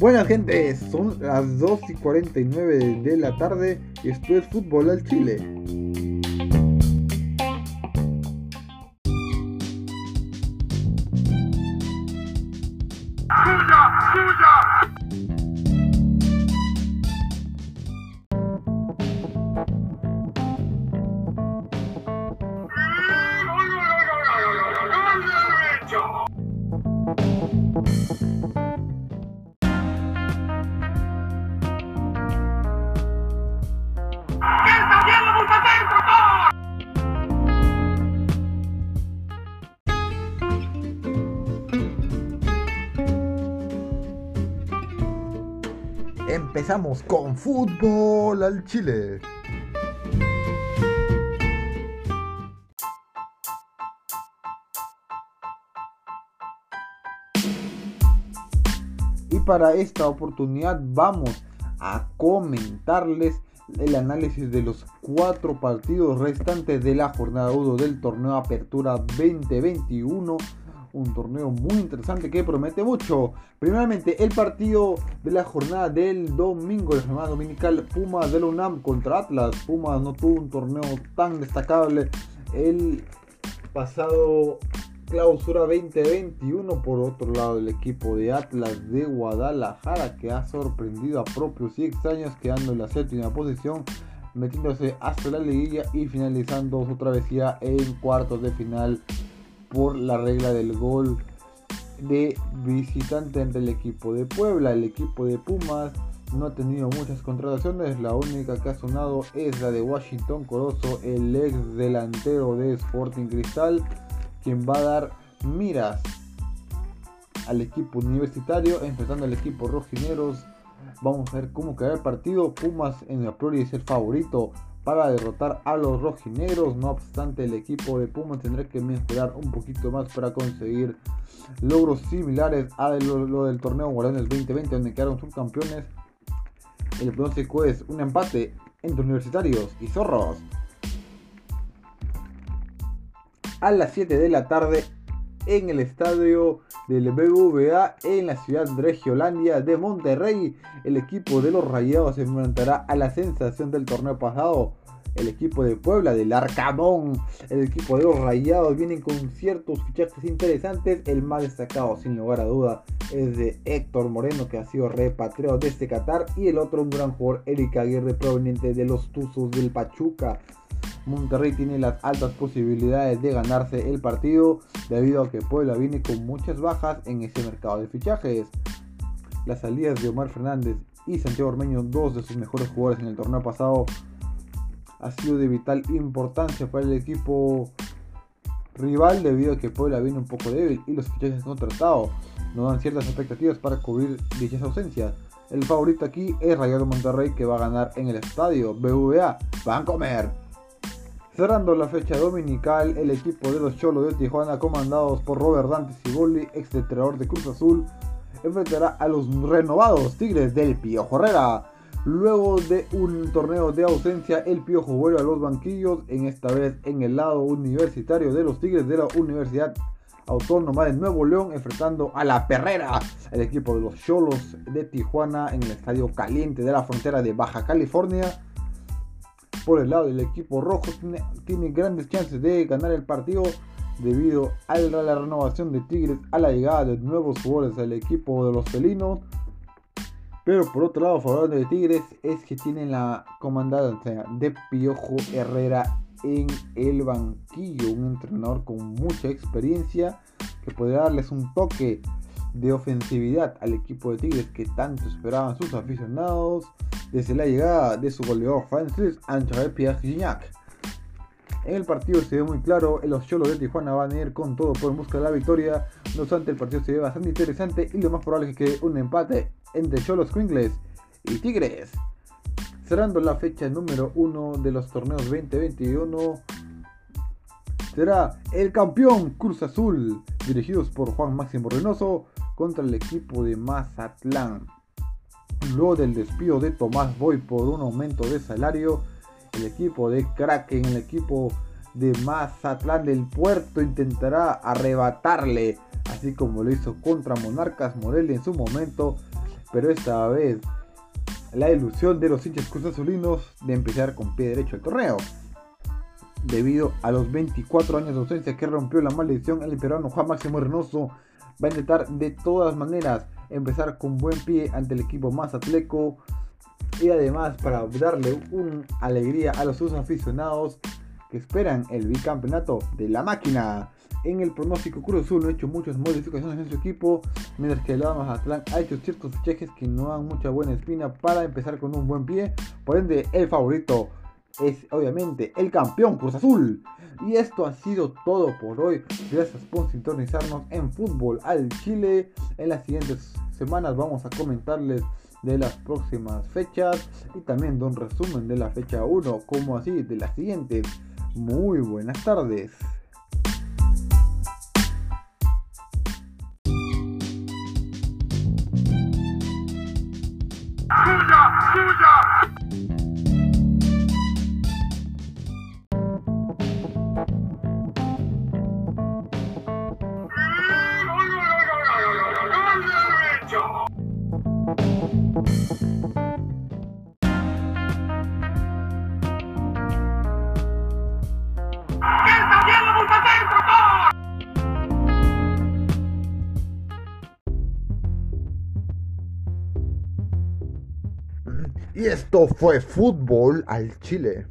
Buenas gente, son las 2 y 49 de la tarde y esto es Fútbol al Chile. Empezamos con fútbol al Chile. Y para esta oportunidad vamos a comentarles el análisis de los cuatro partidos restantes de la jornada 1 del torneo Apertura 2021 un torneo muy interesante que promete mucho. Primeramente, el partido de la jornada del domingo, la jornada dominical, Pumas de la UNAM contra Atlas. Pumas no tuvo un torneo tan destacable el pasado clausura 2021. Por otro lado, el equipo de Atlas de Guadalajara que ha sorprendido a propios y extraños quedando en la séptima posición metiéndose hasta la liguilla y finalizando su travesía en cuartos de final por la regla del gol de visitante ante el equipo de Puebla. El equipo de Pumas no ha tenido muchas contrataciones, la única que ha sonado es la de Washington Corozo, el ex delantero de Sporting Cristal, quien va a dar miras al equipo universitario, enfrentando al equipo rojineros. Vamos a ver cómo queda el partido. Pumas en la priori es el favorito para derrotar a los rojinegros. No obstante, el equipo de Pumas tendrá que mejorar un poquito más para conseguir logros similares a lo, del torneo Guardianes 2020, donde quedaron subcampeones. El pronóstico es un empate entre universitarios y zorros. A las 7 de la tarde en el estadio del BVA en la ciudad de Regiolandia de Monterrey. El equipo de los Rayados se enfrentará a la sensación del torneo pasado. El equipo de Puebla, del Arcamón, el equipo de los Rayados vienen con ciertos fichajes interesantes. El más destacado, sin lugar a duda, es de Héctor Moreno, que ha sido repatriado desde Qatar. Y el otro, un gran jugador, Eric Aguirre, proveniente de los Tuzos del Pachuca. Monterrey tiene las altas posibilidades de ganarse el partido debido a que Puebla viene con muchas bajas en ese mercado de fichajes. Las salidas de Omar Fernández y Santiago Ormeño, dos de sus mejores jugadores en el torneo pasado, ha sido de vital importancia para el equipo rival debido a que Puebla viene un poco débil y los fichajes contratados no dan ciertas expectativas para cubrir dichas ausencias. El favorito aquí es Rayado Monterrey que va a ganar en el estadio BVA. Van a comer. Cerrando la fecha dominical, el equipo de los Cholos de Tijuana, comandados por Robert Dante Ciboli, ex entrenador de Cruz Azul, enfrentará a los renovados Tigres del Piojo Herrera. Luego de un torneo de ausencia, el Piojo vuelve a los banquillos, en esta vez en el lado universitario de los Tigres de la Universidad Autónoma de Nuevo León, enfrentando a la Perrera, el equipo de los Cholos de Tijuana en el estadio caliente de la frontera de Baja California por el lado del equipo rojo tiene, grandes chances de ganar el partido debido a la renovación de Tigres, a la llegada de nuevos jugadores al equipo de los felinos. Pero por otro lado, favorable de Tigres es que tienen la comandancia de Piojo Herrera en el banquillo, un entrenador con mucha experiencia que podrá darles un toque de ofensividad al equipo de Tigres que tanto esperaban sus aficionados desde la llegada de su goleador Francis Anchael Pierre Gignac. En el partido se ve muy claro, los Cholos de Tijuana van a ir con todo por busca de la victoria. No obstante, el partido se ve bastante interesante y lo más probable es que un empate entre Cholos Quingles y Tigres. Cerrando la fecha número 1 de los torneos 2021, será el campeón Cruz Azul, dirigidos por Juan Máximo Reynoso, contra el equipo de Mazatlán. Luego del despido de Tomás Boy por un aumento de salario, el equipo de Kraken, el equipo de Mazatlán del Puerto intentará arrebatarle así como lo hizo contra Monarcas Morelia en su momento, pero esta vez la ilusión de los hinchas cruzazulinos de empezar con pie derecho el torneo. Debido a los 24 años de ausencia que rompió la maldición, el peruano Juan Máximo Reynoso va a intentar de todas maneras empezar con buen pie ante el equipo más atleco y además para darle una alegría a los sus aficionados que esperan el bicampeonato de la máquina. En el pronóstico Cruz Azul ha hecho muchas modificaciones en su equipo, mientras que el Lado Mazatlán ha hecho ciertos fichajes que no dan mucha buena espina para empezar con un buen pie. Por ende, el favorito es obviamente el campeón Cruz Azul. Y esto ha sido todo por hoy. Gracias por sintonizarnos en Fútbol al Chile. En las siguientes semanas vamos a comentarles de las próximas fechas y también de un resumen de la fecha 1 como así de las siguientes. Muy buenas tardes. Y esto fue fútbol al Chile.